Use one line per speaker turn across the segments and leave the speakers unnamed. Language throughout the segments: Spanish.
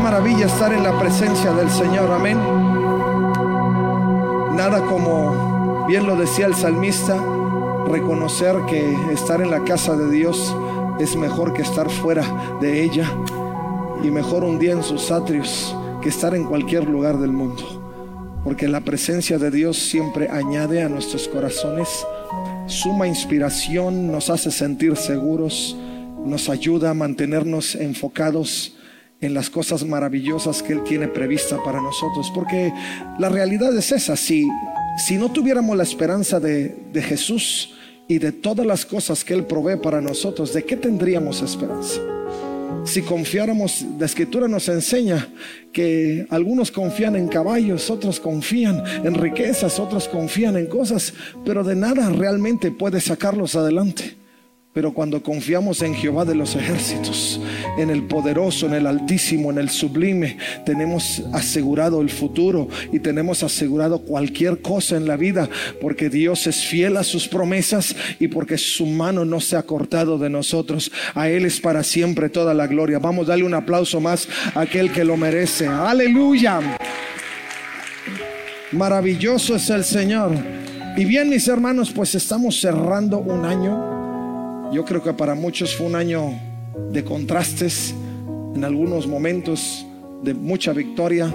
maravilla estar en la presencia del Señor, amén. Nada como, bien lo decía el salmista, reconocer que estar en la casa de Dios es mejor que estar fuera de ella y mejor un día en sus atrios que estar en cualquier lugar del mundo. Porque la presencia de Dios siempre añade a nuestros corazones suma inspiración, nos hace sentir seguros, nos ayuda a mantenernos enfocados en las cosas maravillosas que Él tiene prevista para nosotros. Porque la realidad es esa, si, si no tuviéramos la esperanza de, de Jesús y de todas las cosas que Él provee para nosotros, ¿de qué tendríamos esperanza? Si confiáramos, la escritura nos enseña que algunos confían en caballos, otros confían en riquezas, otros confían en cosas, pero de nada realmente puede sacarlos adelante. Pero cuando confiamos en Jehová de los ejércitos, en el poderoso, en el altísimo, en el sublime, tenemos asegurado el futuro y tenemos asegurado cualquier cosa en la vida, porque Dios es fiel a sus promesas y porque su mano no se ha cortado de nosotros. A Él es para siempre toda la gloria. Vamos a darle un aplauso más a aquel que lo merece. Aleluya. Maravilloso es el Señor. Y bien, mis hermanos, pues estamos cerrando un año yo creo que para muchos fue un año de contrastes, en algunos momentos de mucha victoria,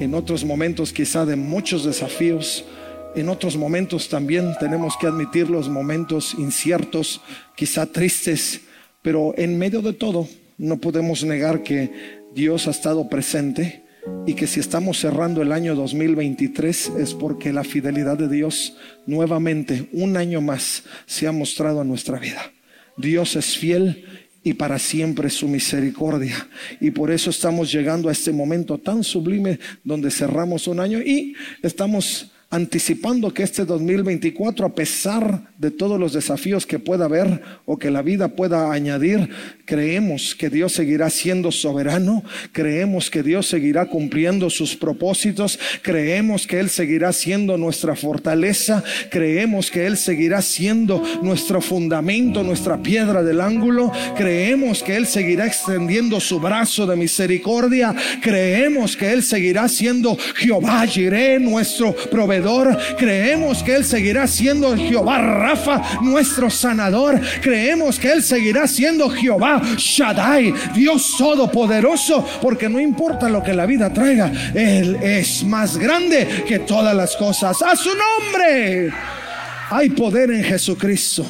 en otros momentos quizá de muchos desafíos, en otros momentos también tenemos que admitir los momentos inciertos, quizá tristes, pero en medio de todo no podemos negar que Dios ha estado presente y que si estamos cerrando el año 2023 es porque la fidelidad de Dios nuevamente, un año más, se ha mostrado en nuestra vida. Dios es fiel y para siempre su misericordia. Y por eso estamos llegando a este momento tan sublime donde cerramos un año y estamos anticipando que este 2024, a pesar de todos los desafíos que pueda haber o que la vida pueda añadir, creemos que Dios seguirá siendo soberano, creemos que Dios seguirá cumpliendo sus propósitos, creemos que Él seguirá siendo nuestra fortaleza, creemos que Él seguirá siendo nuestro fundamento, nuestra piedra del ángulo, creemos que Él seguirá extendiendo su brazo de misericordia, creemos que Él seguirá siendo Jehová Jireh, nuestro proveedor Creemos que Él seguirá siendo Jehová Rafa, nuestro sanador. Creemos que Él seguirá siendo Jehová Shaddai, Dios todopoderoso, porque no importa lo que la vida traiga, Él es más grande que todas las cosas. A su nombre hay poder en Jesucristo.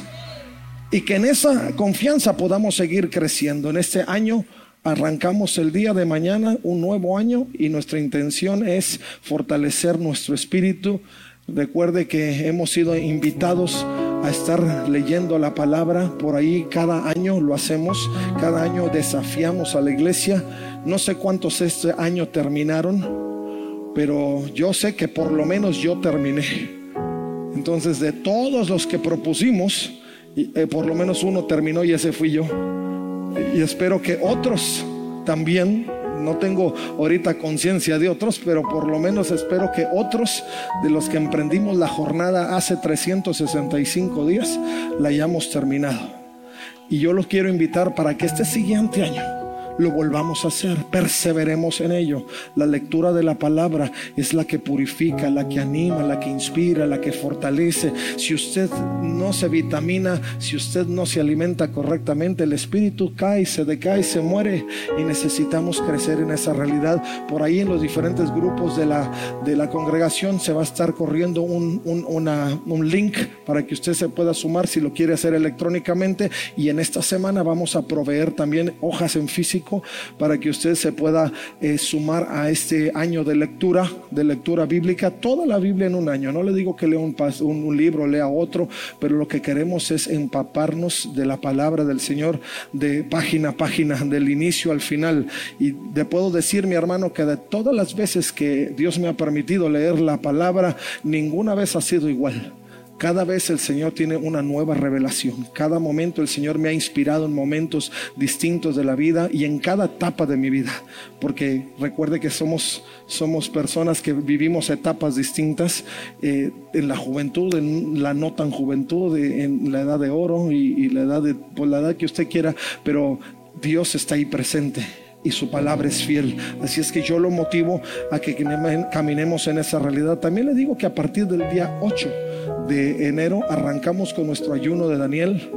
Y que en esa confianza podamos seguir creciendo en este año Arrancamos el día de mañana un nuevo año y nuestra intención es fortalecer nuestro espíritu. Recuerde que hemos sido invitados a estar leyendo la palabra por ahí cada año lo hacemos, cada año desafiamos a la iglesia. No sé cuántos este año terminaron, pero yo sé que por lo menos yo terminé. Entonces de todos los que propusimos, eh, por lo menos uno terminó y ese fui yo y espero que otros también, no tengo ahorita conciencia de otros, pero por lo menos espero que otros de los que emprendimos la jornada hace 365 días la hayamos terminado. Y yo los quiero invitar para que este siguiente año lo volvamos a hacer, perseveremos en ello. La lectura de la palabra es la que purifica, la que anima, la que inspira, la que fortalece. Si usted no se vitamina, si usted no se alimenta correctamente, el espíritu cae, se decae, se muere y necesitamos crecer en esa realidad. Por ahí en los diferentes grupos de la, de la congregación se va a estar corriendo un, un link para que usted se pueda sumar si lo quiere hacer electrónicamente y en esta semana vamos a proveer también hojas en físico para que usted se pueda eh, sumar a este año de lectura, de lectura bíblica, toda la Biblia en un año. No le digo que lea un, un, libro, lea otro, pero lo que queremos es empaparnos de la palabra del Señor de página a página, del inicio al final. Y le puedo decir, mi hermano, que de todas las veces que Dios me ha permitido leer la palabra, ninguna vez ha sido igual. Cada vez el Señor tiene una nueva revelación. Cada momento el Señor me ha inspirado en momentos distintos de la vida y en cada etapa de mi vida. Porque recuerde que somos, somos personas que vivimos etapas distintas eh, en la juventud, en la no tan juventud, en la edad de oro y, la edad de, pues, la edad que usted quiera. Pero Dios está ahí presente y su palabra es fiel. Así es que yo lo motivo a que caminemos en esa realidad. También le digo que a partir del día 8 de enero arrancamos con nuestro ayuno de Daniel.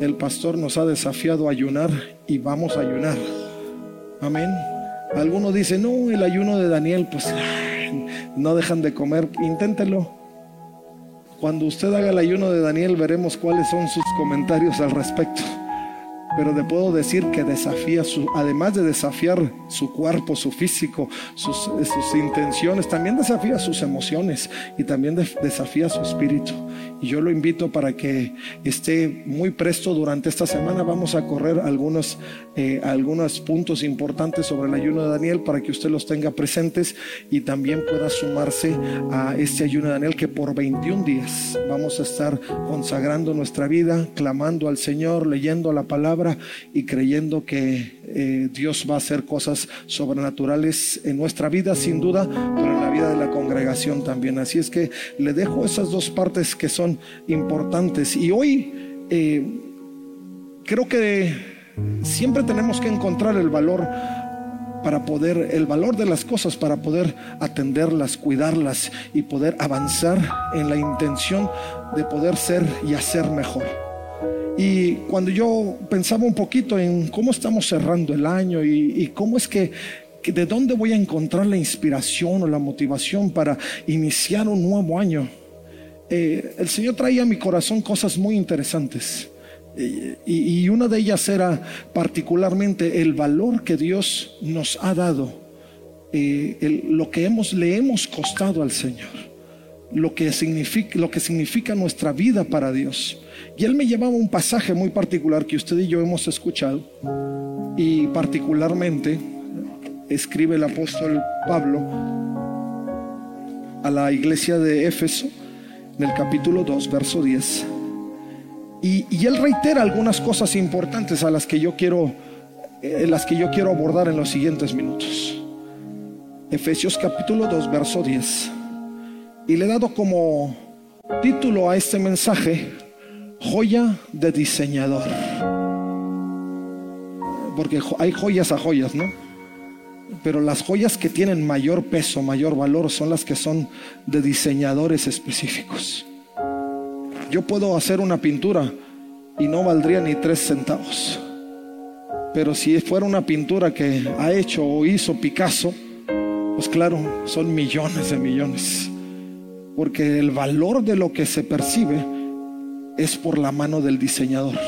El pastor nos ha desafiado a ayunar y vamos a ayunar. Amén. Algunos dicen, no, el ayuno de Daniel, pues no dejan de comer. Inténtelo. Cuando usted haga el ayuno de Daniel veremos cuáles son sus comentarios al respecto pero le puedo decir que desafía su, además de desafiar su cuerpo, su físico, sus, sus intenciones, también desafía sus emociones y también desafía su espíritu. Y yo lo invito para que esté muy presto durante esta semana. Vamos a correr algunos, eh, algunos puntos importantes sobre el ayuno de Daniel para que usted los tenga presentes y también pueda sumarse a este ayuno de Daniel que por 21 días vamos a estar consagrando nuestra vida, clamando al Señor, leyendo la palabra y creyendo que eh, Dios va a hacer cosas sobrenaturales en nuestra vida sin duda, pero en la vida de la congregación también. Así es que le dejo esas dos partes que son importantes. Y hoy eh, creo que siempre tenemos que encontrar el valor para poder, el valor de las cosas, para poder atenderlas, cuidarlas y poder avanzar en la intención de poder ser y hacer mejor. Y cuando yo pensaba un poquito en cómo estamos cerrando el año y, cómo es que, de dónde voy a encontrar la inspiración o la motivación para iniciar un nuevo año, eh, el Señor traía a mi corazón cosas muy interesantes. Y, una de ellas era particularmente el valor que Dios nos ha dado, eh, lo que hemos, le hemos costado al Señor, lo que, significa, lo que significa nuestra vida para Dios. Y Él me llevaba un pasaje muy particular que usted y yo hemos escuchado, y particularmente escribe el apóstol Pablo a la iglesia de Éfeso en el capítulo 2, verso 10. Y, él reitera algunas cosas importantes a las que yo quiero, eh, las que yo quiero abordar en los siguientes minutos. Efesios capítulo 2, verso 10. Y le he dado como título a este mensaje, joya de diseñador. Porque hay joyas a joyas, ¿no? Pero las joyas que tienen mayor peso, mayor valor, son las que son de diseñadores específicos. Yo puedo hacer una pintura y no valdría ni tres centavos. Pero si fuera una pintura que ha hecho o hizo Picasso, pues claro, son millones de millones. Porque el valor de lo que se percibe es por la mano del diseñador.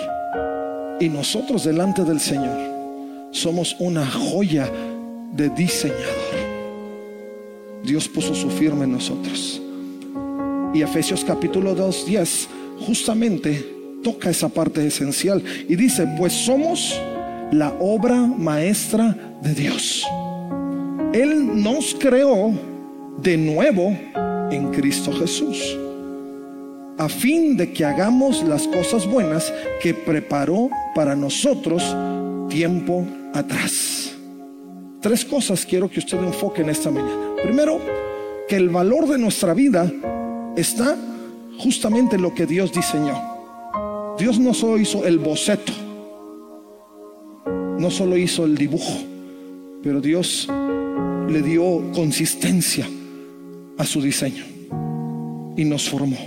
Y nosotros delante del Señor somos una joya de diseñador. Dios puso su firma en nosotros. Y Efesios capítulo 2, 10 justamente toca esa parte esencial y dice, pues somos la obra maestra de Dios. Él nos creó de nuevo en Cristo Jesús, a fin de que hagamos las cosas buenas que preparó para nosotros tiempo atrás. Tres cosas quiero que usted enfoque en esta mañana. Primero, que el valor de nuestra vida está justamente lo que Dios diseñó. Dios no solo hizo el boceto, no solo hizo el dibujo, pero Dios le dio consistencia a su diseño y nos formó.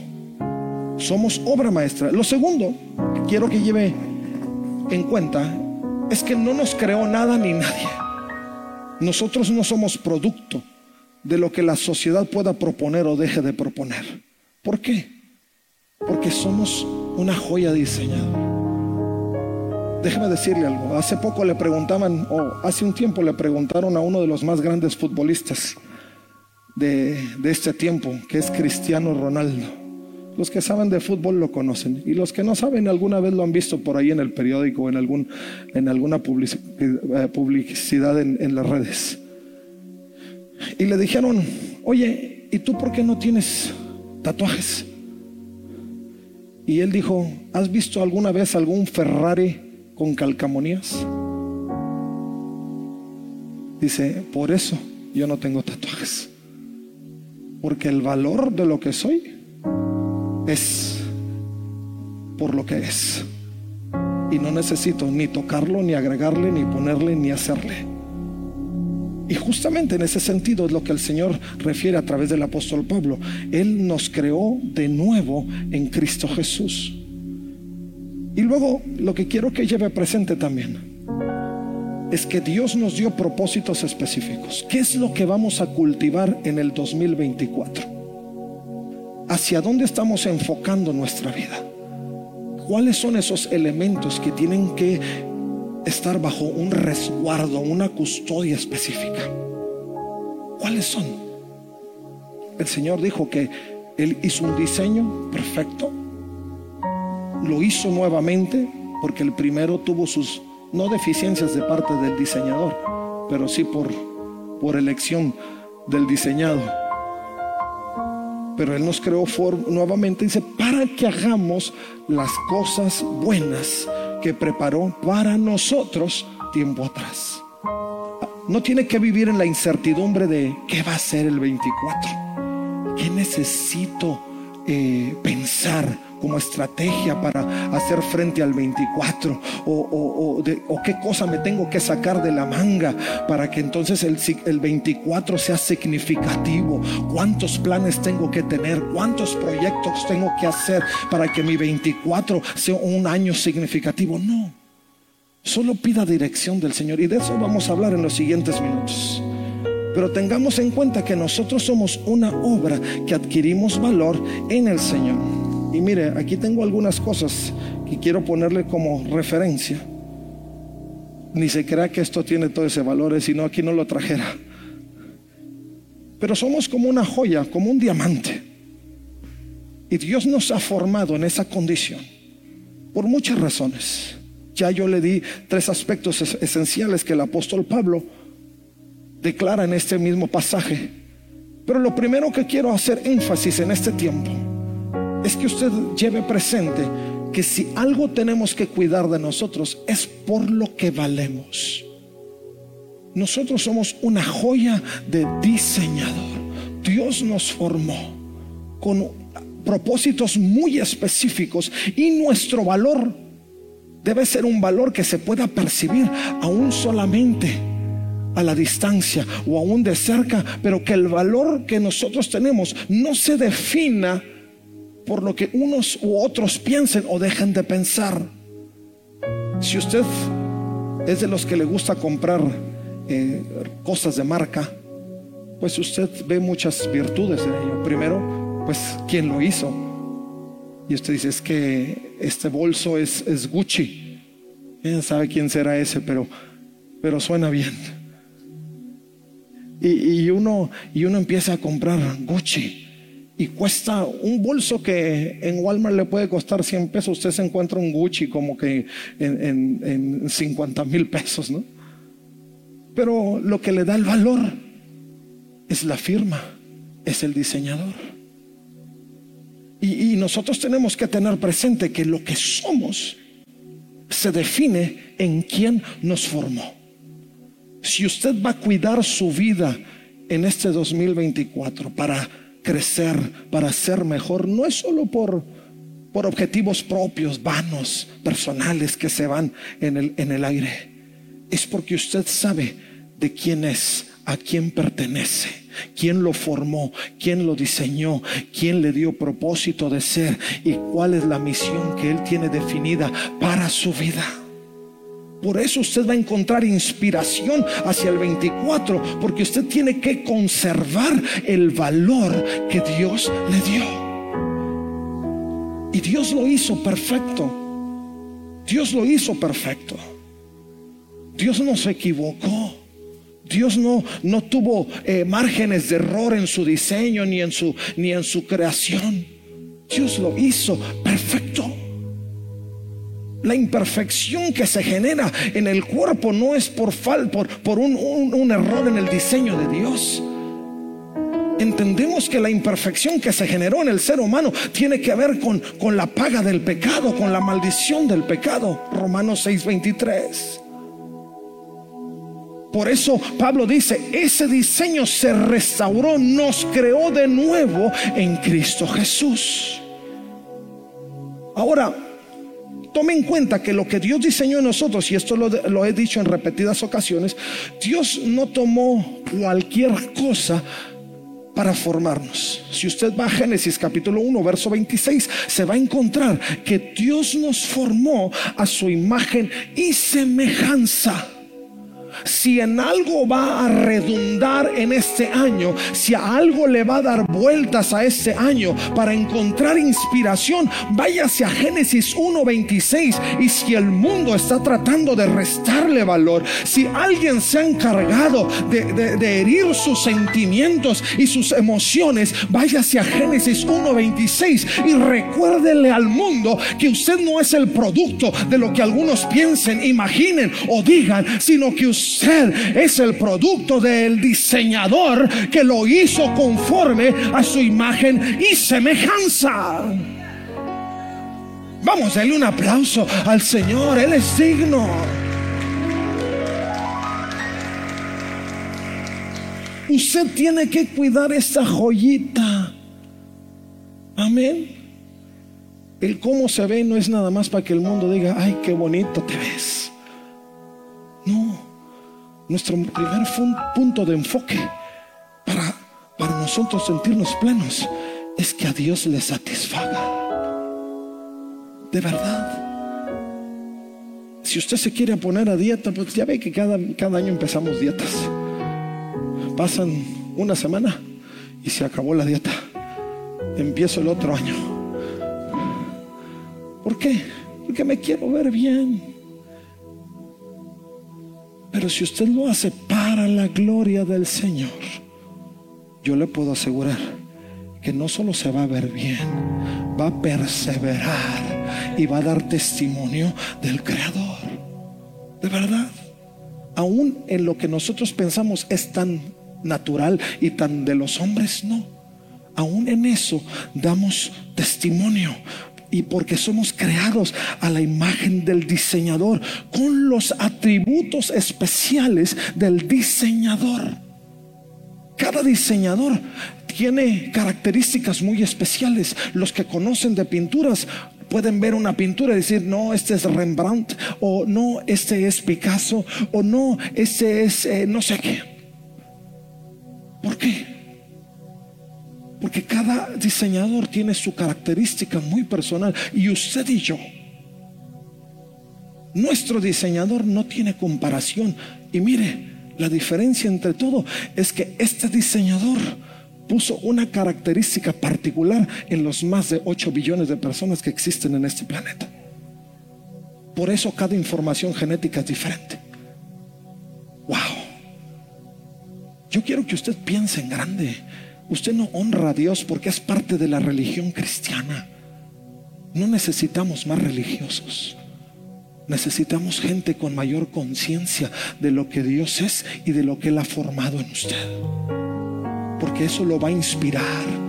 Somos obra maestra. Lo segundo que quiero que lleve en cuenta es que no nos creó nada ni nadie. Nosotros no somos producto de lo que la sociedad pueda proponer o deje de proponer. ¿Por qué? Porque somos una joya diseñada. Déjeme decirle algo. Hace poco le preguntaban, o hace un tiempo le preguntaron a uno de los más grandes futbolistas de, este tiempo, que es Cristiano Ronaldo. Los que saben de fútbol lo conocen y los que no saben alguna vez lo han visto por ahí en el periódico o en, algún, en alguna eh, publicidad en, en las redes. Y le dijeron, oye, ¿y tú por qué no tienes tatuajes? Y él dijo, ¿has visto alguna vez algún Ferrari con calcamonías? Dice, por eso yo no tengo tatuajes. Porque el valor de lo que soy es por lo que es. Y no necesito ni tocarlo, ni agregarle, ni ponerle, ni hacerle. Y justamente en ese sentido es lo que el Señor refiere a través del apóstol Pablo. Él nos creó de nuevo en Cristo Jesús. Y luego lo que quiero que lleve presente también es que Dios nos dio propósitos específicos. ¿Qué es lo que vamos a cultivar en el 2024? ¿Hacia dónde estamos enfocando nuestra vida? ¿Cuáles son esos elementos que tienen que estar bajo un resguardo, una custodia específica. ¿Cuáles son? El Señor dijo que Él hizo un diseño perfecto, lo hizo nuevamente porque el primero tuvo sus, no deficiencias de parte del diseñador, pero sí por, por elección del diseñado. Pero Él nos creó nuevamente, dice, para que hagamos las cosas buenas que preparó para nosotros tiempo atrás. No tiene que vivir en la incertidumbre de qué va a ser el 24. ¿Qué necesito eh, pensar como estrategia para hacer frente al 24? ¿O, qué cosa me tengo que sacar de la manga para que entonces el, el 24 sea significativo? ¿Cuántos planes tengo que tener? ¿Cuántos proyectos tengo que hacer para que mi 24 sea un año significativo? No. Solo pida dirección del Señor y de eso vamos a hablar en los siguientes minutos. Pero tengamos en cuenta que nosotros somos una obra que adquirimos valor en el Señor. Y mire, aquí tengo algunas cosas que quiero ponerle como referencia. Ni se crea que esto tiene todo ese valor, sino aquí no lo trajera. Pero somos como una joya, como un diamante. Y Dios nos ha formado en esa condición por muchas razones. Ya yo le di tres aspectos esenciales que el apóstol Pablo declara en este mismo pasaje. Pero lo primero que quiero hacer énfasis en este tiempo es que usted lleve presente que si algo tenemos que cuidar de nosotros es por lo que valemos. Nosotros somos una joya de diseñador. Dios nos formó con propósitos muy específicos y nuestro valor debe ser un valor que se pueda percibir aún solamente a la distancia o aún de cerca, pero que el valor que nosotros tenemos no se defina por lo que unos u otros piensen o dejen de pensar. Si usted es de los que le gusta comprar eh, cosas de marca, pues usted ve muchas virtudes en ello. Primero, pues, ¿quién lo hizo? Y usted dice, es que este bolso es, es Gucci. ¿Quién sabe quién será ese? Pero, pero suena bien. Y, uno, y uno empieza a comprar Gucci y cuesta un bolso que en Walmart le puede costar 100 pesos, usted se encuentra un Gucci como que en, en, 50 mil pesos, ¿no? Pero lo que le da el valor es la firma, es el diseñador. Y, y nosotros tenemos que tener presente que lo que somos se define en quién nos formó. Si usted va a cuidar su vida en este 2024 para crecer, para ser mejor, no es solo por, por objetivos propios, vanos, personales que se van en el, en el aire. Es porque usted sabe de quién es, a quién pertenece, quién lo formó, quién lo diseñó, quién le dio propósito de ser y cuál es la misión que él tiene definida para su vida. Por eso usted va a encontrar inspiración hacia el 24, porque usted tiene que conservar el valor que Dios le dio. Y Dios lo hizo perfecto. Dios lo hizo perfecto. Dios no se equivocó. Dios no, no tuvo eh, márgenes de error en su diseño ni en su, ni en su creación. Dios lo hizo perfecto. La imperfección que se genera en el cuerpo no es por, fal, por, por un, un error en el diseño de Dios. Entendemos que la imperfección que se generó en el ser humano tiene que ver con, con la paga del pecado, con la maldición del pecado. Romanos 6:23. Por eso Pablo dice, ese diseño se restauró, nos creó de nuevo en Cristo Jesús. Ahora, Tome en cuenta que lo que Dios diseñó en nosotros, y esto lo, he dicho en repetidas ocasiones, Dios no tomó cualquier cosa para formarnos. Si usted va a Génesis capítulo 1, verso 26, se va a encontrar que Dios nos formó a su imagen y semejanza si en algo va a redundar en este año, si a algo le va a dar vueltas a este año para encontrar inspiración, váyase a Génesis 1.26 y si el mundo está tratando de restarle valor, si alguien se ha encargado de, de herir sus sentimientos y sus emociones, váyase a Génesis 1.26 y recuérdele al mundo que usted no es el producto de lo que algunos piensen, imaginen o digan, sino que usted usted es el producto del diseñador que lo hizo conforme a su imagen y semejanza. Vamos, darle un aplauso al Señor, Él es digno. Usted tiene que cuidar esta joyita. Amén. El cómo se ve no es nada más para que el mundo diga, ay, qué bonito te ves. No, nuestro primer punto de enfoque para, para nosotros sentirnos plenos es que a Dios le satisfaga. De verdad. Si usted se quiere poner a dieta, pues ya ve que cada, cada año empezamos dietas. Pasan una semana y se acabó la dieta. Empiezo el otro año. ¿Por qué? Porque me quiero ver bien. Pero si usted lo hace para la gloria del Señor, yo le puedo asegurar que no solo se va a ver bien, va a perseverar y va a dar testimonio del Creador. De verdad, aún en lo que nosotros pensamos es tan natural y tan de los hombres, no. Aún en eso damos testimonio y porque somos creados a la imagen del diseñador con los atributos especiales del diseñador. Cada diseñador tiene características muy especiales. Los que conocen de pinturas pueden ver una pintura y decir, no, este es Rembrandt, o no, este es Picasso, o no, este es eh, no sé qué. ¿Por qué? Porque cada diseñador tiene su característica muy personal. Y usted y yo, nuestro diseñador no tiene comparación. Y mire, la diferencia entre todo es que este diseñador puso una característica particular en los más de 8 billones de personas que existen en este planeta. Por eso cada información genética es diferente. Wow. Yo quiero que usted piense en grande. Usted no honra a Dios porque es parte de la religión cristiana. No necesitamos más religiosos. Necesitamos gente con mayor conciencia de lo que Dios es y de lo que Él ha formado en usted. Porque eso lo va a inspirar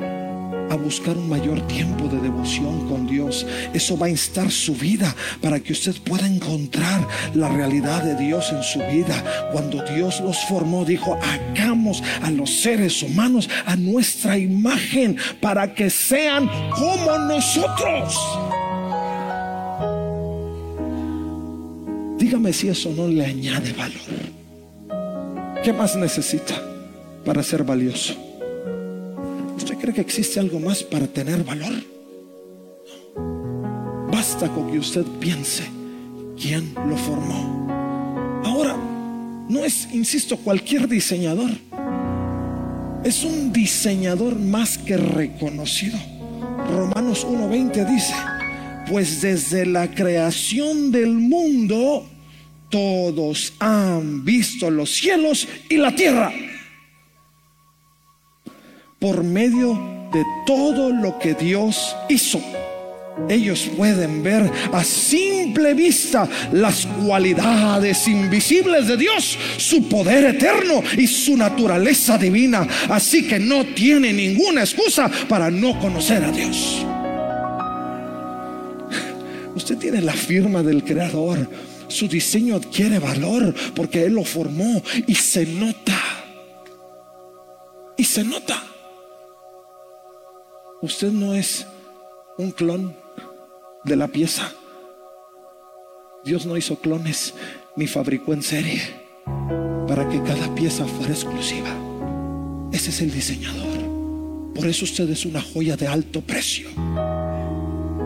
a buscar un mayor tiempo de devoción con Dios. Eso va a instar su vida para que usted pueda encontrar la realidad de Dios en su vida. Cuando Dios los formó, dijo, hagamos a los seres humanos a nuestra imagen para que sean como nosotros. Dígame si eso no le añade valor. ¿Qué más necesita para ser valioso? ¿Usted cree que existe algo más para tener valor? Basta con que usted piense quién lo formó. Ahora, no es, insisto, cualquier diseñador. Es un diseñador más que reconocido. Romanos 1.20 dice, pues desde la creación del mundo, todos han visto los cielos y la tierra por medio de todo lo que Dios hizo. Ellos pueden ver a simple vista las cualidades invisibles de Dios, su poder eterno y su naturaleza divina. Así que no tiene ninguna excusa para no conocer a Dios. Usted tiene la firma del Creador. Su diseño adquiere valor porque Él lo formó y se nota. Y se nota. Usted no es un clon de la pieza. Dios no hizo clones ni fabricó en serie para que cada pieza fuera exclusiva. Ese es el diseñador. Por eso usted es una joya de alto precio.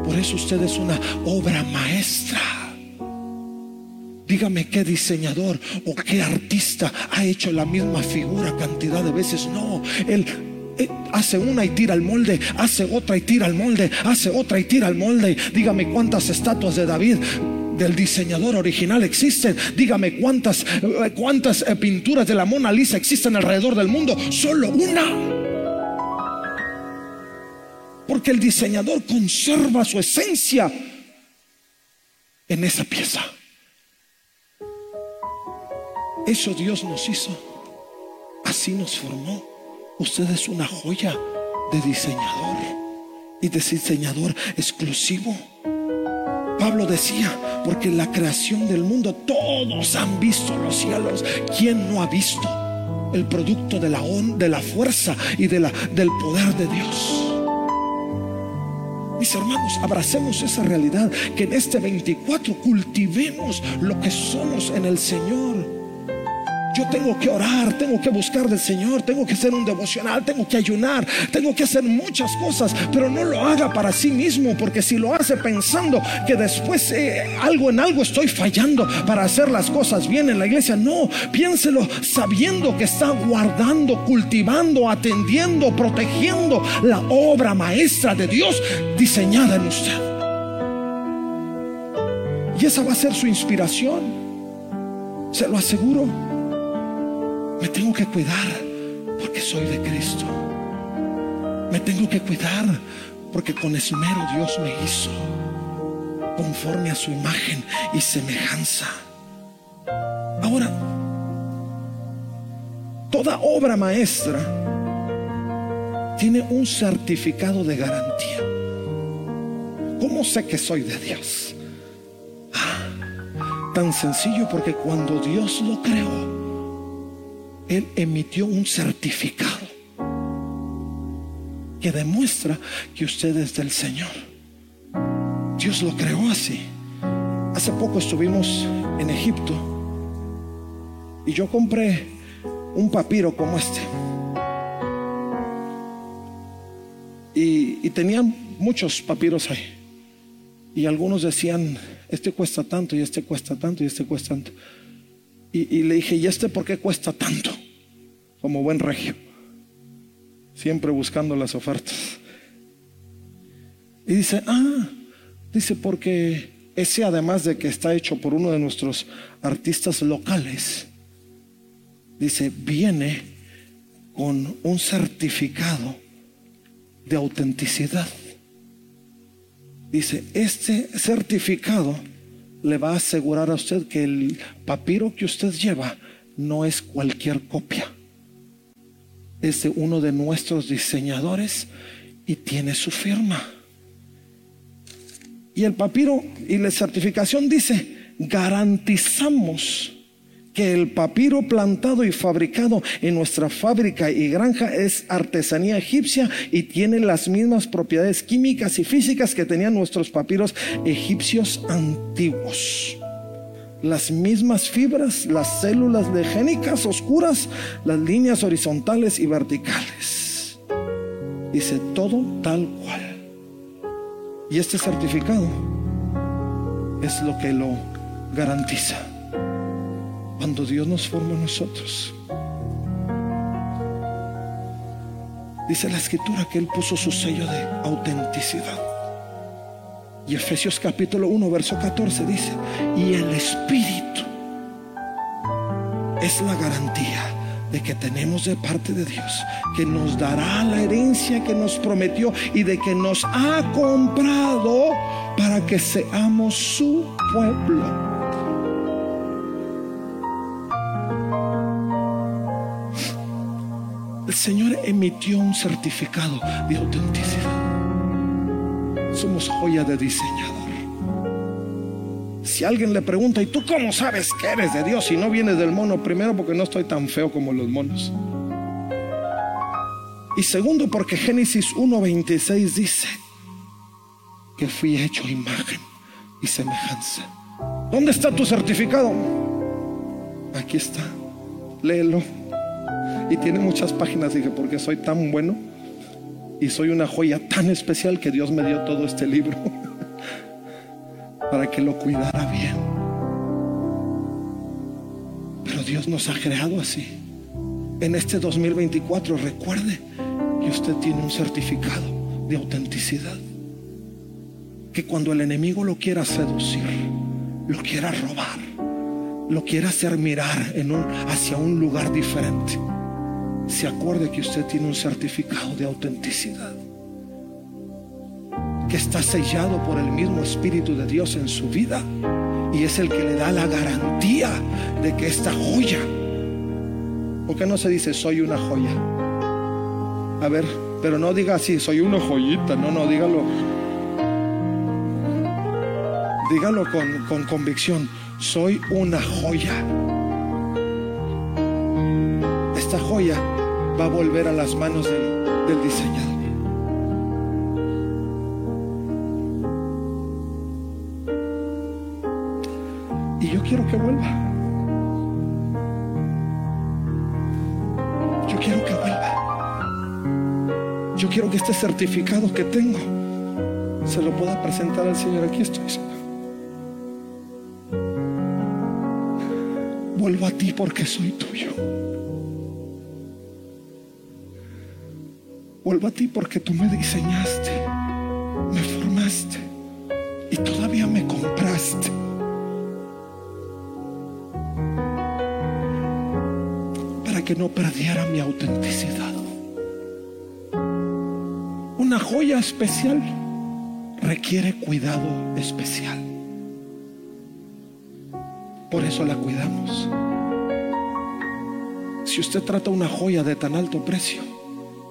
Por eso usted es una obra maestra. Dígame qué diseñador o qué artista ha hecho la misma figura cantidad de veces. No, él hace una y tira al molde, hace otra y tira al molde, hace otra y tira al molde. Dígame cuántas estatuas de David del diseñador original existen. Dígame cuántas, eh, cuántas eh, pinturas de la Mona Lisa existen alrededor del mundo. Solo una. Porque el diseñador conserva su esencia en esa pieza. Eso Dios nos hizo. Así nos formó. Usted es una joya de diseñador y de diseñador exclusivo. Pablo decía, porque la creación del mundo todos han visto los cielos. ¿Quién no ha visto el producto de la, de la fuerza y de la, del poder de Dios? Mis hermanos, abracemos esa realidad, que en este 24 cultivemos lo que somos en el Señor. Yo tengo que orar, tengo que buscar del Señor, tengo que hacer un devocional, tengo que ayunar, tengo que hacer muchas cosas, pero no lo haga para sí mismo, porque si lo hace pensando que después eh, algo en algo estoy fallando para hacer las cosas bien en la iglesia, no, piénselo sabiendo que está guardando, cultivando, atendiendo, protegiendo la obra maestra de Dios diseñada en usted. Y esa va a ser su inspiración, se lo aseguro. Me tengo que cuidar porque soy de Cristo. Me tengo que cuidar porque con esmero Dios me hizo conforme a su imagen y semejanza. Ahora, toda obra maestra tiene un certificado de garantía. ¿Cómo sé que soy de Dios? Ah, tan sencillo porque cuando Dios lo creó, él emitió un certificado que demuestra que usted es del Señor. Dios lo creó así. Hace poco estuvimos en Egipto y yo compré un papiro como este. Y, y tenían muchos papiros ahí. Y algunos decían, este cuesta tanto y este cuesta tanto y este cuesta tanto. Y, le dije, ¿y este por qué cuesta tanto? Como buen regio. Siempre buscando las ofertas. Y dice, ah, dice, porque ese además de que está hecho por uno de nuestros artistas locales, dice, viene con un certificado de autenticidad. Dice, este certificado le va a asegurar a usted que el papiro que usted lleva no es cualquier copia. Es de uno de nuestros diseñadores y tiene su firma. Y el papiro y la certificación dice, garantizamos que el papiro plantado y fabricado en nuestra fábrica y granja es artesanía egipcia y tiene las mismas propiedades químicas y físicas que tenían nuestros papiros egipcios antiguos. Las mismas fibras, las células legénicas oscuras, las líneas horizontales y verticales. Dice todo tal cual. Y este certificado es lo que lo garantiza cuando Dios nos forma a nosotros. Dice la escritura que Él puso su sello de autenticidad. Y Efesios capítulo 1, verso 14 dice, y el Espíritu es la garantía de que tenemos de parte de Dios, que nos dará la herencia que nos prometió y de que nos ha comprado para que seamos su pueblo el Señor emitió un certificado de autenticidad. Somos joya de diseñador. Si alguien le pregunta, ¿y tú cómo sabes que eres de Dios si no vienes del mono? Primero porque no estoy tan feo como los monos. Y segundo porque Génesis 1.26 dice que fui hecho imagen y semejanza ¿Dónde está tu certificado? Aquí está. Léelo. Y tiene muchas páginas, dije, porque soy tan bueno y soy una joya tan especial que Dios me dio todo este libro para que lo cuidara bien. Pero Dios nos ha creado así. En este 2024 recuerde que usted tiene un certificado de autenticidad. Que cuando el enemigo lo quiera seducir, lo quiera robar, lo quiera hacer mirar en hacia un lugar diferente, se acuerde que usted tiene un certificado de autenticidad que está sellado por el mismo Espíritu de Dios en su vida y es el que le da la garantía de que esta joya, porque no se dice soy una joya? A ver, pero no diga así, soy una joyita, no, no, dígalo. Dígalo con, con convicción, soy una joya. Va a volver a las manos del, del diseñador. Y yo quiero que vuelva. Yo quiero que vuelva. Yo quiero que este certificado que tengo se lo pueda presentar al Señor. Aquí estoy, Señor. Vuelvo a ti porque soy tuyo. Vuelvo a ti porque tú me diseñaste, me formaste y todavía me compraste. Para que no perdiera mi autenticidad. Una joya especial requiere cuidado especial. Por eso la cuidamos. Si usted trata una joya de tan alto precio,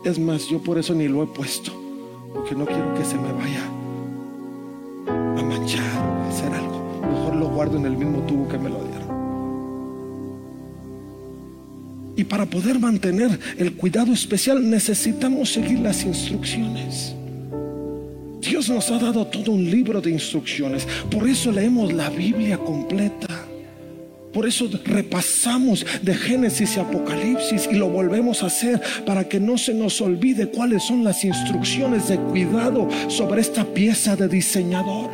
es más, yo por eso ni lo he puesto, porque no quiero que se me vaya a manchar o a hacer algo. Mejor lo guardo en el mismo tubo que me lo dieron. Y para poder mantener el cuidado especial necesitamos seguir las instrucciones. Dios nos ha dado todo un libro de instrucciones. Por eso leemos la Biblia completa. Por eso repasamos de Génesis y Apocalipsis y lo volvemos a hacer para que no se nos olvide cuáles son las instrucciones de cuidado sobre esta pieza de diseñador.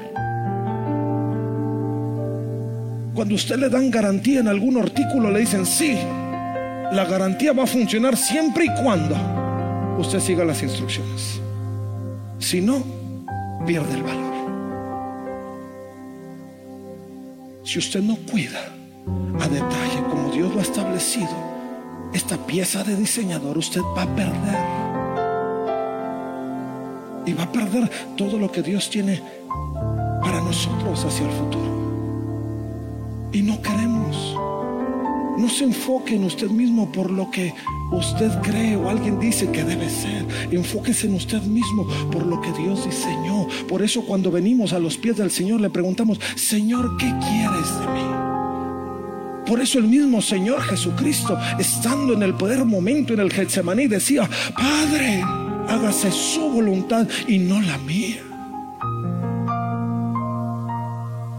Cuando usted le dan garantía en algún artículo, le dicen sí, la garantía va a funcionar siempre y cuando usted siga las instrucciones. Si no, pierde el valor. Si usted no cuida a detalle como Dios lo ha establecido, esta pieza de diseñador usted va a perder. Y va a perder todo lo que Dios tiene para nosotros hacia el futuro. Y no queremos. No se enfoque en usted mismo por lo que usted cree o alguien dice que debe ser. Enfóquese en usted mismo por lo que Dios diseñó. Por eso cuando venimos a los pies del Señor le preguntamos, Señor, ¿qué quieres de mí? Por eso el mismo Señor Jesucristo, estando en el poder momento en el Getsemaní, decía, Padre, hágase su voluntad y no la mía.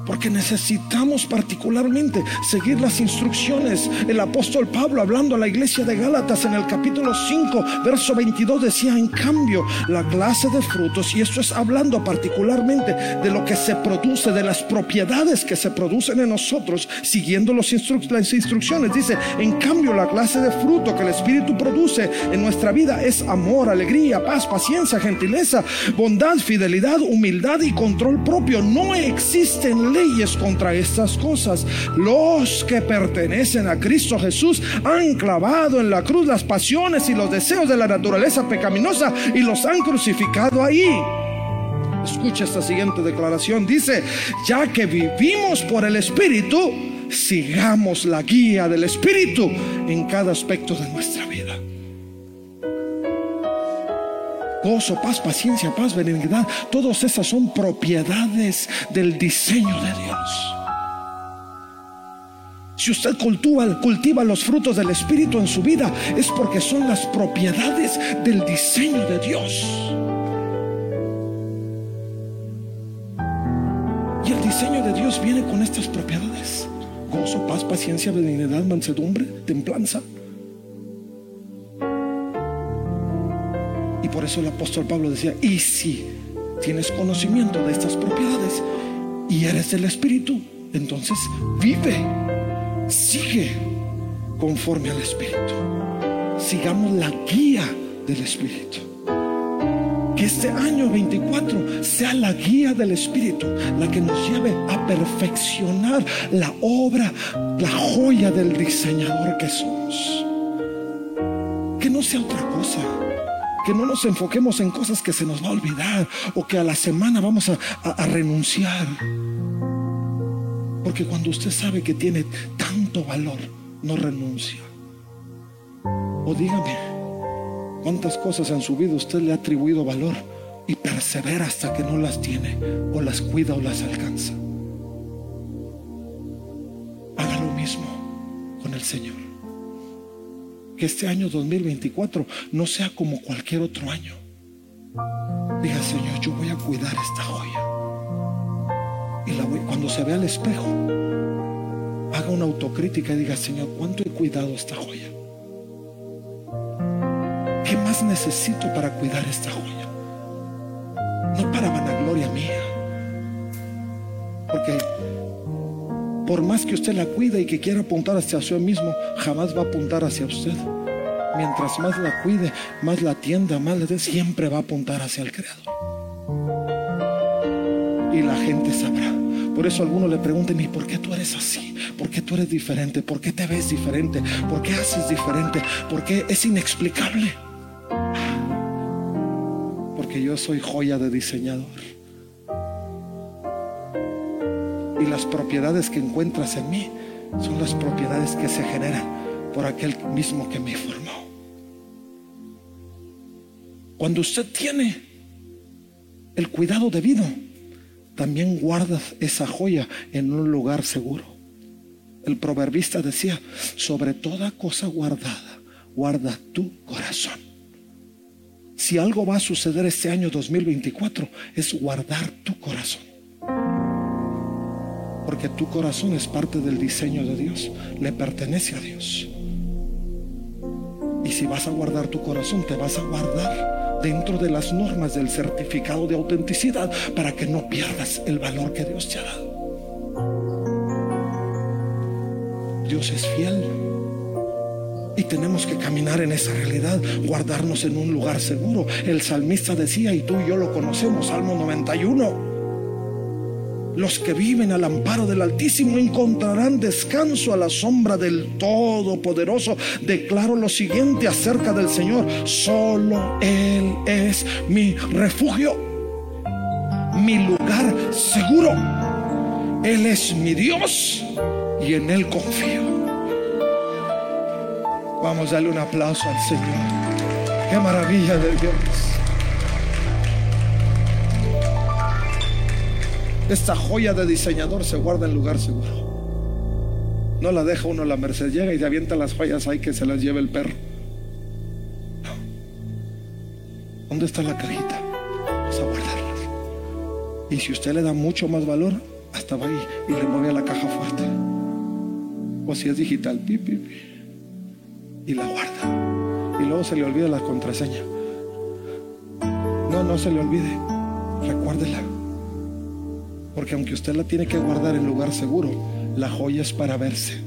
Porque necesitamos particularmente seguir las instrucciones. El apóstol Pablo hablando a la iglesia de Gálatas en el capítulo 5, verso 22 decía, en cambio, la clase de frutos, y esto es hablando particularmente de lo que se produce, de las propiedades que se producen en nosotros, siguiendo las instrucciones. Dice, en cambio, la clase de fruto que el Espíritu produce en nuestra vida es amor, alegría, paz, paciencia, gentileza, bondad, fidelidad, humildad y control propio. No existen leyes contra estas cosas. Los que pertenecen a Cristo Jesús han clavado en la cruz las pasiones y los deseos de la naturaleza pecaminosa y los han crucificado ahí. Escucha esta siguiente declaración. Dice, ya que vivimos por el Espíritu, sigamos la guía del Espíritu en cada aspecto de nuestra vida gozo, paz, paciencia, paz, benignidad. Todas esas son propiedades del diseño de Dios. Si usted cultiva, cultiva los frutos del Espíritu en su vida, es porque son las propiedades del diseño de Dios. Y el diseño de Dios viene con estas propiedades. Gozo, paz, paciencia, benignidad, mansedumbre, templanza. Y por eso el apóstol Pablo decía, y si tienes conocimiento de estas propiedades y eres del Espíritu, entonces vive, sigue conforme al Espíritu. Sigamos la guía del Espíritu. Que este año 24 sea la guía del Espíritu, la que nos lleve a perfeccionar la obra, la joya del diseñador que somos. Que no sea otra cosa. Que no nos enfoquemos en cosas que se nos va a olvidar o que a la semana vamos a, a renunciar. Porque cuando usted sabe que tiene tanto valor, no renuncia. O dígame, ¿Cuántas cosas en su vida usted le ha atribuido valor y persevera hasta que no las tiene o las cuida o las alcanza? Haga lo mismo con el Señor. Que este año 2024 no sea como cualquier otro año. Diga, Señor, yo voy a cuidar esta joya. Y la cuando se vea al espejo, haga una autocrítica y diga, Señor, ¿cuánto he cuidado esta joya? ¿Qué más necesito para cuidar esta joya? No para vanagloria mía. Porque por más que usted la cuide y que quiera apuntar hacia sí mismo, jamás va a apuntar hacia usted. Mientras más la cuide, más la atienda, más le dé, siempre va a apuntar hacia el Creador. Y la gente sabrá. Por eso algunos le preguntan, ¿y por qué tú eres así? ¿Por qué tú eres diferente? ¿Por qué te ves diferente? ¿Por qué haces diferente? ¿Por qué es inexplicable? yo soy joya de diseñador. Y las propiedades que encuentras en mí son las propiedades que se generan por aquel mismo que me formó. Cuando usted tiene el cuidado debido, también guarda esa joya en un lugar seguro. El proverbista decía, sobre toda cosa guardada, guarda tu corazón si algo va a suceder este año 2024, es guardar tu corazón. Porque tu corazón es parte del diseño de Dios, le pertenece a Dios. Y si vas a guardar tu corazón, te vas a guardar dentro de las normas del certificado de autenticidad para que no pierdas el valor que Dios te ha dado. Dios es fiel y tenemos que caminar en esa realidad, guardarnos en un lugar seguro. El salmista decía, y tú y yo lo conocemos, Salmo 91. Los que viven al amparo del Altísimo encontrarán descanso a la sombra del Todopoderoso. Declaro lo siguiente acerca del Señor. Solo Él es mi refugio, mi lugar seguro. Él es mi Dios y en Él confío. Vamos a darle un aplauso al Señor. Qué maravilla de Dios. Esta joya de diseñador se guarda en lugar seguro. No la deja uno a la merced. Llega y se avienta las joyas ahí que se las lleve el perro. ¿Dónde está la cajita? Vamos a guardarlas. Y si usted le da mucho más valor, hasta va ahí y le mueve a la caja fuerte. O si es digital, pi, y la guarda. Y luego se le olvida la contraseña. No, no se le olvide. Recuérdela. Porque aunque usted la tiene que guardar en lugar seguro, la joya es para verse.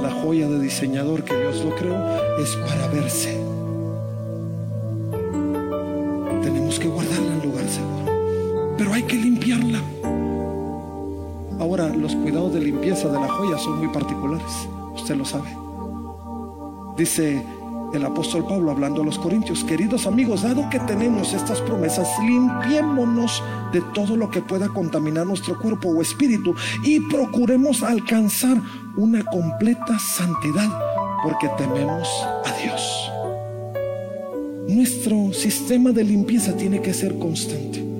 La joya de diseñador que Dios lo creó es para verse. Tenemos que guardarla en lugar seguro. Pero hay que limpiarla. Ahora, los cuidados de limpieza de la joya son muy particulares usted lo sabe. Dice el apóstol Pablo hablando a los corintios, queridos amigos, dado que tenemos estas promesas, limpiémonos de todo lo que pueda contaminar nuestro cuerpo o espíritu y procuremos alcanzar una completa santidad porque tememos a Dios. Nuestro sistema de limpieza tiene que ser constante.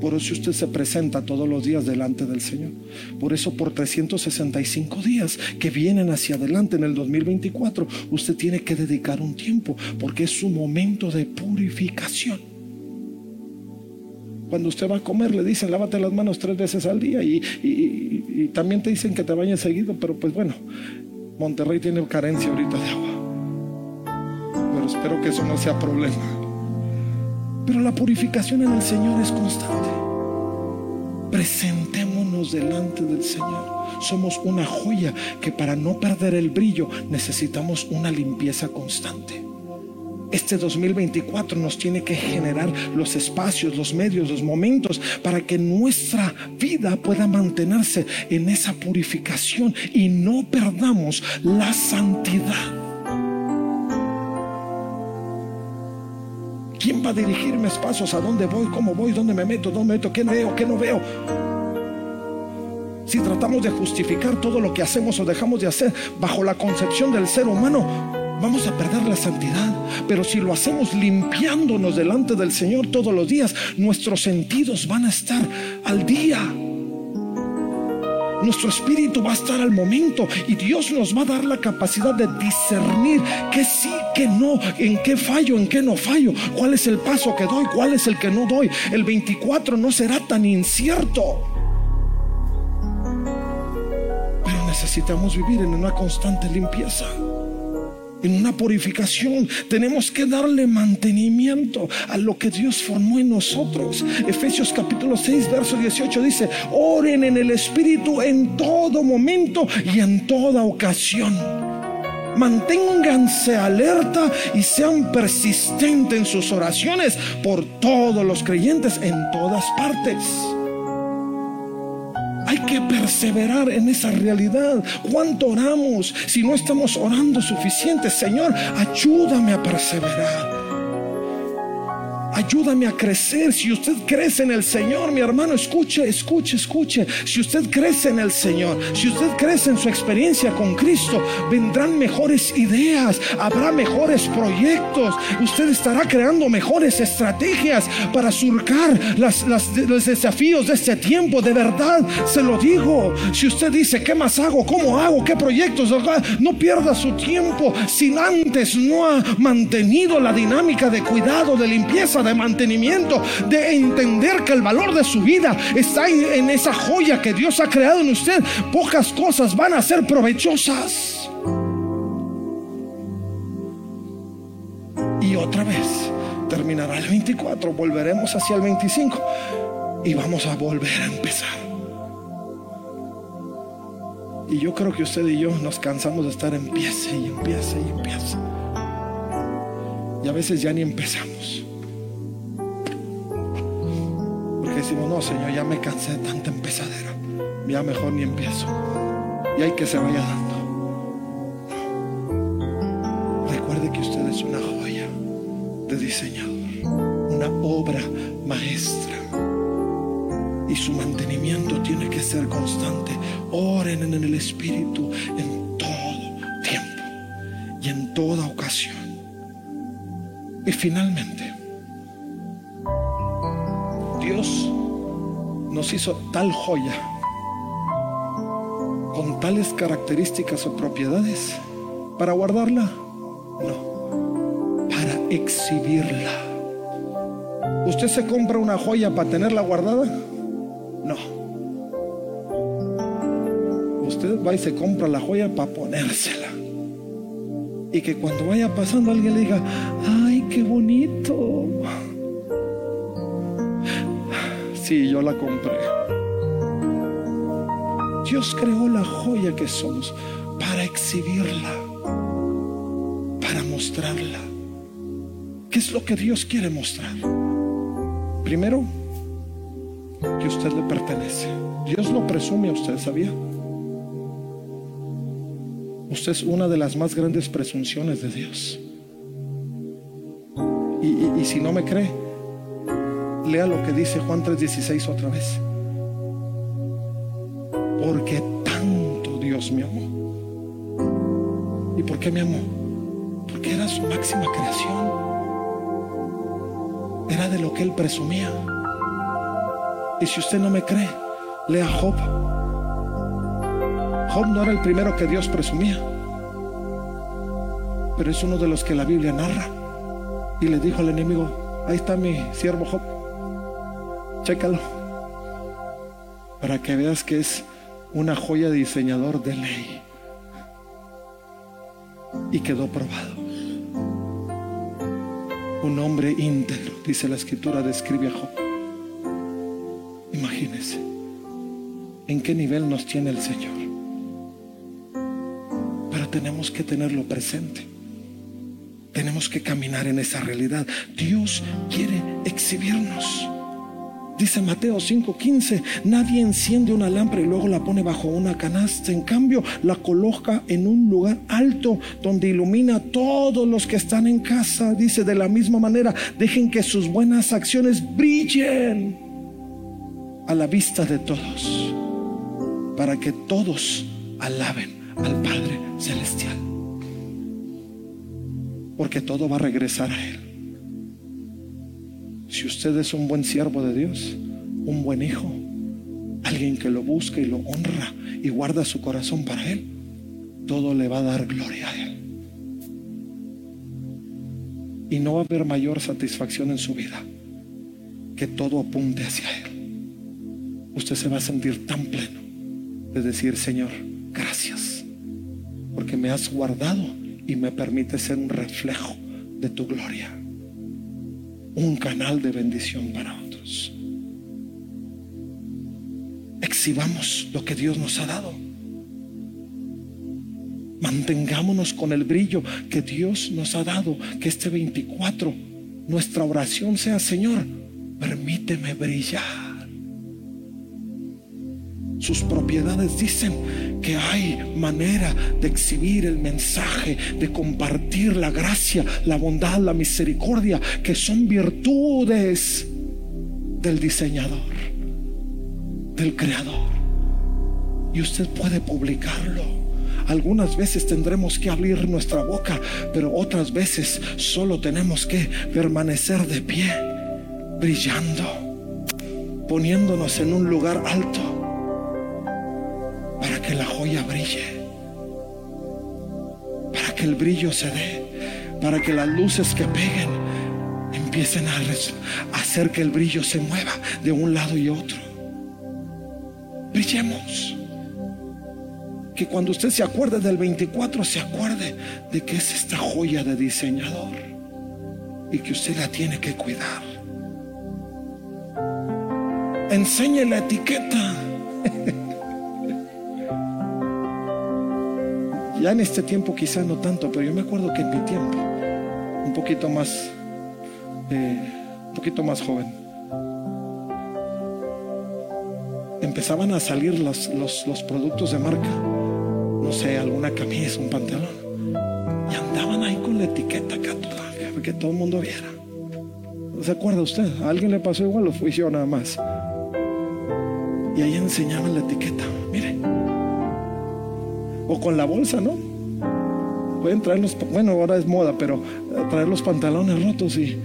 Por eso usted se presenta todos los días delante del Señor. Por eso por 365 días que vienen hacia adelante en el 2024, usted tiene que dedicar un tiempo porque es su momento de purificación. Cuando usted va a comer le dicen lávate las manos tres veces al día y, y también te dicen que te bañes seguido, pero pues bueno, Monterrey tiene carencia ahorita de agua. Pero espero que eso no sea problema. Pero la purificación en el Señor es constante. Presentémonos delante del Señor. Somos una joya que para no perder el brillo necesitamos una limpieza constante. Este 2024 nos tiene que generar los espacios, los medios, los momentos para que nuestra vida pueda mantenerse en esa purificación y no perdamos la santidad. ¿Quién va a dirigir mis pasos? ¿A dónde voy? ¿Cómo voy? ¿Dónde me meto? ¿Dónde me meto? ¿Qué veo? ¿Qué no veo? Si tratamos de justificar todo lo que hacemos o dejamos de hacer bajo la concepción del ser humano, vamos a perder la santidad. Pero si lo hacemos limpiándonos delante del Señor todos los días, nuestros sentidos van a estar al día. Nuestro espíritu va a estar al momento y Dios nos va a dar la capacidad de discernir que sí, que no, en qué fallo, en qué no fallo, cuál es el paso que doy, cuál es el que no doy. El 24 no será tan incierto. Pero necesitamos vivir en una constante limpieza en una purificación. Tenemos que darle mantenimiento a lo que Dios formó en nosotros. Efesios capítulo 6, verso 18 dice, oren en el Espíritu en todo momento y en toda ocasión. Manténganse alerta y sean persistentes en sus oraciones por todos los creyentes en todas partes. Hay que perseverar en esa realidad. ¿Cuánto oramos si no estamos orando suficiente? Señor, ayúdame a perseverar. Ayúdame a crecer. Si usted crece en el Señor, mi hermano, escuche, escuche, escuche. Si usted crece en el Señor, si usted crece en su experiencia con Cristo, vendrán mejores ideas, habrá mejores proyectos. Usted estará creando mejores estrategias para surcar los desafíos de este tiempo. De verdad, se lo digo. Si usted dice, ¿qué más hago? ¿Cómo hago? ¿Qué proyectos? No pierda su tiempo si antes no ha mantenido la dinámica de cuidado, de limpieza de mantenimiento, de entender que el valor de su vida está en esa joya que Dios ha creado en usted, pocas cosas van a ser provechosas. Y otra vez terminará el 24, volveremos hacia el 25 y vamos a volver a empezar. Y yo creo que usted y yo nos cansamos de estar en empiece y empiece y empiece. Y a veces ya ni empezamos. Decimos, no, Señor, ya me cansé de tanta empezadera. Ya mejor ni empiezo. Y hay que se vaya dando. Recuerde que usted es una joya de diseñador, una obra maestra. Y su mantenimiento tiene que ser constante. Oren en el Espíritu en todo tiempo y en toda ocasión. Y finalmente, Dios nos hizo tal joya con tales características o propiedades para guardarla, no, para exhibirla. ¿Usted se compra una joya para tenerla guardada? No. Usted va y se compra la joya para ponérsela. Y que cuando vaya pasando alguien le diga, ay, qué bonito. Sí, yo la compré. Dios creó la joya que somos para exhibirla, para mostrarla. ¿Qué es lo que Dios quiere mostrar? Primero, que usted le pertenece. Dios lo presume a usted, ¿sabía? Usted es una de las más grandes presunciones de Dios. Y, y si no me cree, Lea lo que dice Juan 3:16 otra vez. Porque tanto Dios me amó. ¿Y por qué me amó? Porque era su máxima creación. Era de lo que él presumía. Y si usted no me cree, lea Job. Job no era el primero que Dios presumía, pero es uno de los que la Biblia narra. Y le dijo al enemigo, ahí está mi siervo Job Chécalo. Para que veas que es una joya de diseñador de ley. Y quedó probado. Un hombre íntegro, dice la escritura, describe a Job. Imagínese en qué nivel nos tiene el Señor. Pero tenemos que tenerlo presente. Tenemos que caminar en esa realidad. Dios quiere exhibirnos. Dice Mateo 5:15, nadie enciende una lámpara y luego la pone bajo una canasta. En cambio, la coloca en un lugar alto donde ilumina a todos los que están en casa. Dice de la misma manera, dejen que sus buenas acciones brillen a la vista de todos, para que todos alaben al Padre Celestial. Porque todo va a regresar a Él. Si usted es un buen siervo de Dios, un buen hijo, alguien que lo busca y lo honra y guarda su corazón para Él, todo le va a dar gloria a Él. Y no va a haber mayor satisfacción en su vida que todo apunte hacia Él. Usted se va a sentir tan pleno de decir, Señor, gracias, porque me has guardado y me permite ser un reflejo de tu gloria un canal de bendición para otros. Exhibamos lo que Dios nos ha dado. Mantengámonos con el brillo que Dios nos ha dado. Que este 24 nuestra oración sea, Señor, permíteme brillar. Sus propiedades dicen que hay manera de exhibir el mensaje, de compartir la gracia, la bondad, la misericordia, que son virtudes del diseñador, del creador. Y usted puede publicarlo. Algunas veces tendremos que abrir nuestra boca, pero otras veces solo tenemos que permanecer de pie, brillando, poniéndonos en un lugar alto brille, para que el brillo se dé, para que las luces que peguen empiecen a hacer que el brillo se mueva de un lado y otro. Brillemos. Que cuando usted se acuerde del 24, se acuerde de que es esta joya de diseñador y que usted la tiene que cuidar. Enseñe la etiqueta. Ya en este tiempo quizás no tanto, pero yo me acuerdo que en mi tiempo, un poquito más, eh, un poquito más joven, empezaban a salir los, los, productos de marca, no sé, alguna camisa, un pantalón, y andaban ahí con la etiqueta acá para que todo el mundo viera. ¿Se acuerda usted? ¿A alguien le pasó igual o fui yo nada más? Y ahí enseñaban la etiqueta, o con la bolsa, ¿no? Pueden traer los, bueno, ahora es moda, pero eh, traer los pantalones rotos y,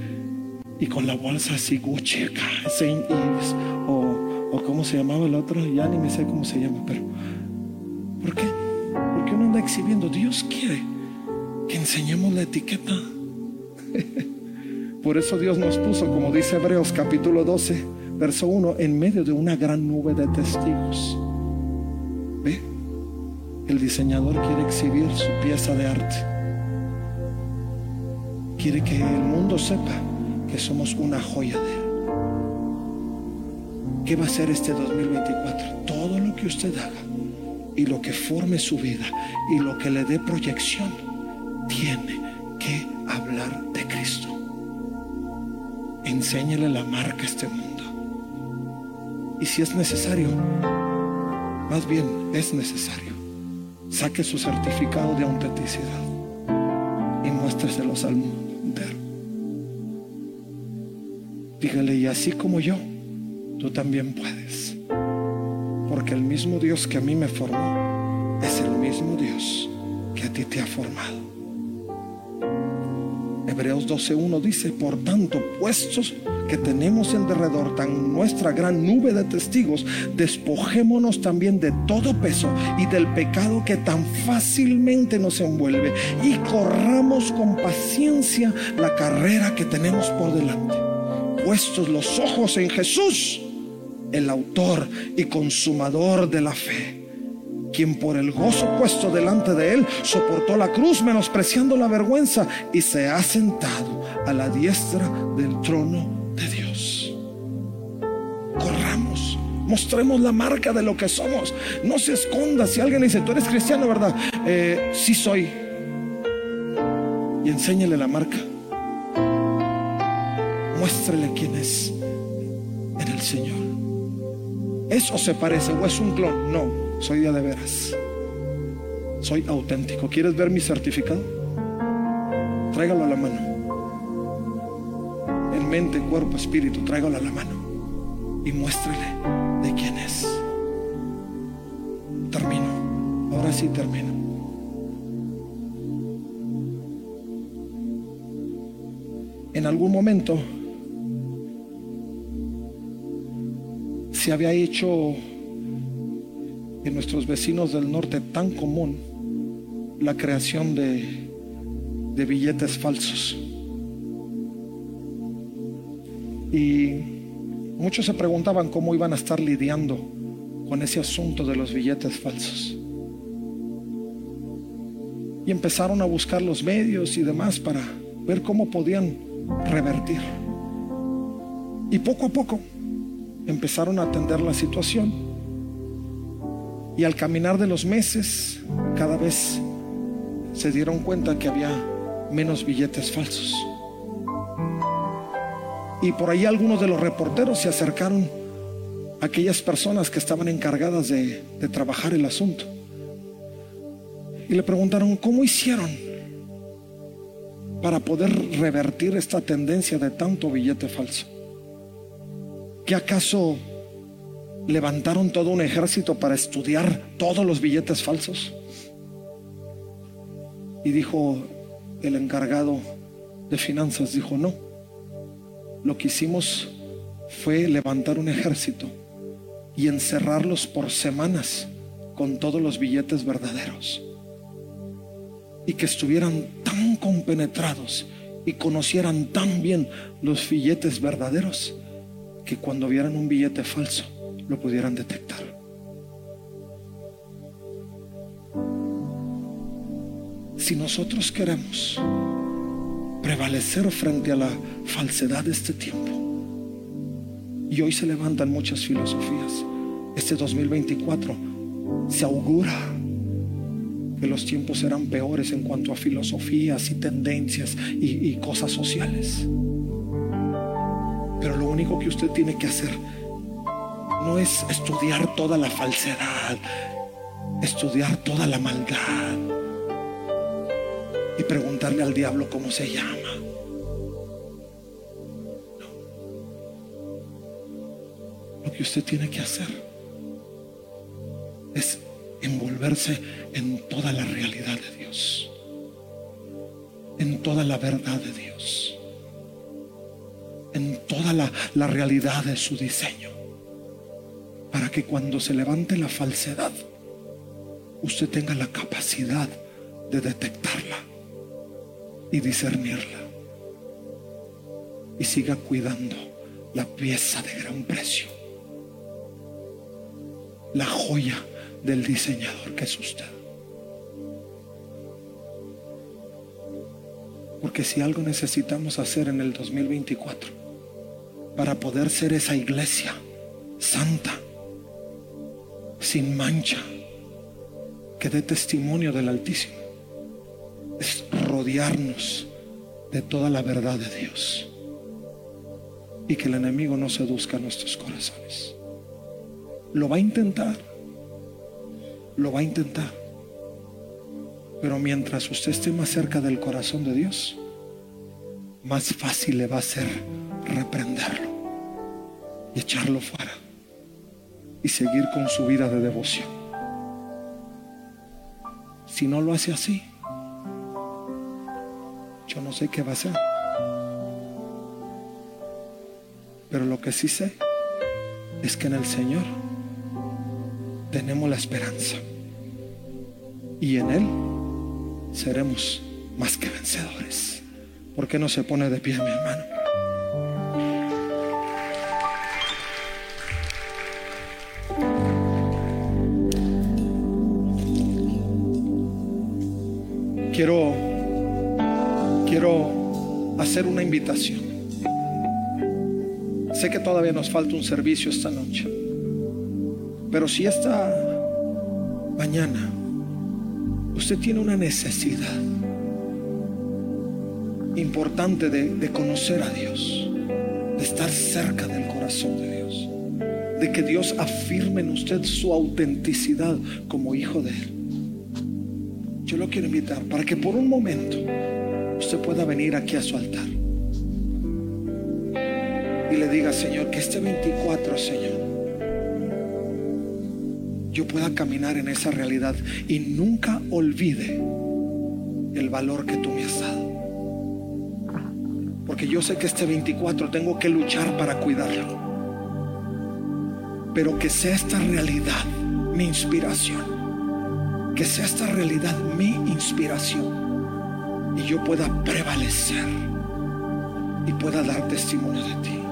y con la bolsa así Gucci acá, Saint Yves, o, o cómo se llamaba el otro, ya ni me sé cómo se llama, pero ¿por qué? Porque uno anda exhibiendo, Dios quiere que enseñemos la etiqueta. Por eso Dios nos puso, como dice Hebreos capítulo 12, verso 1, en medio de una gran nube de testigos. El diseñador quiere exhibir su pieza de arte. Quiere que el mundo sepa que somos una joya de él. ¿Qué va a ser este 2024? Todo lo que usted haga y lo que forme su vida y lo que le dé proyección tiene que hablar de Cristo. Enséñele la marca a este mundo. Y si es necesario, más bien es necesario saque su certificado de autenticidad y muéstreselos al mundo Dígale, y así como yo, tú también puedes. Porque el mismo Dios que a mí me formó es el mismo Dios que a ti te ha formado. Hebreos 12.1 dice, por tanto, puestos que tenemos en derredor, tan nuestra gran nube de testigos, despojémonos también de todo peso y del pecado que tan fácilmente nos envuelve y corramos con paciencia la carrera que tenemos por delante. Puestos los ojos en Jesús, el autor y consumador de la fe quien por el gozo puesto delante de él soportó la cruz menospreciando la vergüenza y se ha sentado a la diestra del trono mostremos la marca de lo que somos. No se esconda si alguien dice, tú eres cristiano, ¿verdad? Eh, sí soy. Y enséñale la marca. Muéstrele quién es en el Señor. ¿Eso se parece o es un clon? No, soy de veras. Soy auténtico. ¿Quieres ver mi certificado? Tráigalo a la mano. En mente, cuerpo, espíritu, tráigalo a la mano. Y muéstrele de quién es. Termino. Ahora sí termino. En algún momento se había hecho en nuestros vecinos del norte tan común la creación de, de billetes falsos. Y muchos se preguntaban cómo iban a estar lidiando con ese asunto de los billetes falsos. Y empezaron a buscar los medios y demás para ver cómo podían revertir. Y poco a poco empezaron a atender la situación. Y al caminar de los meses, cada vez se dieron cuenta que había menos billetes falsos. Y por ahí algunos de los reporteros se acercaron a aquellas personas que estaban encargadas de, de trabajar el asunto. Y le preguntaron, ¿cómo hicieron para poder revertir esta tendencia de tanto billete falso? ¿Qué acaso levantaron todo un ejército para estudiar todos los billetes falsos? Y dijo el encargado de finanzas, dijo, no, lo que hicimos fue levantar un ejército y encerrarlos por semanas con todos los billetes verdaderos. Y que estuvieran tan compenetrados y conocieran tan bien los billetes verdaderos que cuando vieran un billete falso lo pudieran detectar. Si nosotros queremos prevalecer frente a la falsedad de este tiempo, y hoy se levantan muchas filosofías, este 2024 se augura que los tiempos serán peores en cuanto a filosofías y tendencias y, y cosas sociales. Pero lo único que usted tiene que hacer no es estudiar toda la falsedad, estudiar toda la maldad y preguntarle al diablo cómo se llama. Lo que usted tiene que hacer es envolverse en toda la realidad de Dios, en toda la verdad de Dios en toda la, la realidad de su diseño. Para que cuando se levante la falsedad, usted tenga la capacidad de detectarla y discernirla. Y siga cuidando la pieza de gran precio. La joya del diseñador que es usted. Porque si algo necesitamos hacer en el 2024 para poder ser esa iglesia santa, sin mancha, que dé testimonio del Altísimo. Es rodearnos de toda la verdad de Dios y que el enemigo no seduzca nuestros corazones. Lo va a intentar, lo va a intentar. Pero mientras usted esté más cerca del corazón de Dios, más fácil le va a ser reprenderlo y echarlo fuera y seguir con su vida de devoción. Si no lo hace así, yo no sé qué va a ser. Pero lo que sí sé es que en el Señor tenemos la esperanza. Y en Él seremos más que vencedores. ¿Por qué no se pone de pie, mi hermano? Quiero quiero hacer una invitación. Sé que todavía nos falta un servicio esta noche. Pero si esta mañana usted tiene una necesidad importante de, de conocer a Dios, de estar cerca del corazón de Dios, de que Dios afirme en usted su autenticidad como hijo de Él. Yo lo quiero invitar para que por un momento usted pueda venir aquí a su altar y le diga, Señor, que este 24, Señor, yo pueda caminar en esa realidad y nunca olvide el valor que tú me has dado. Porque yo sé que este 24 tengo que luchar para cuidarlo. Pero que sea esta realidad mi inspiración. Que sea esta realidad mi inspiración. Y yo pueda prevalecer y pueda dar testimonio de ti.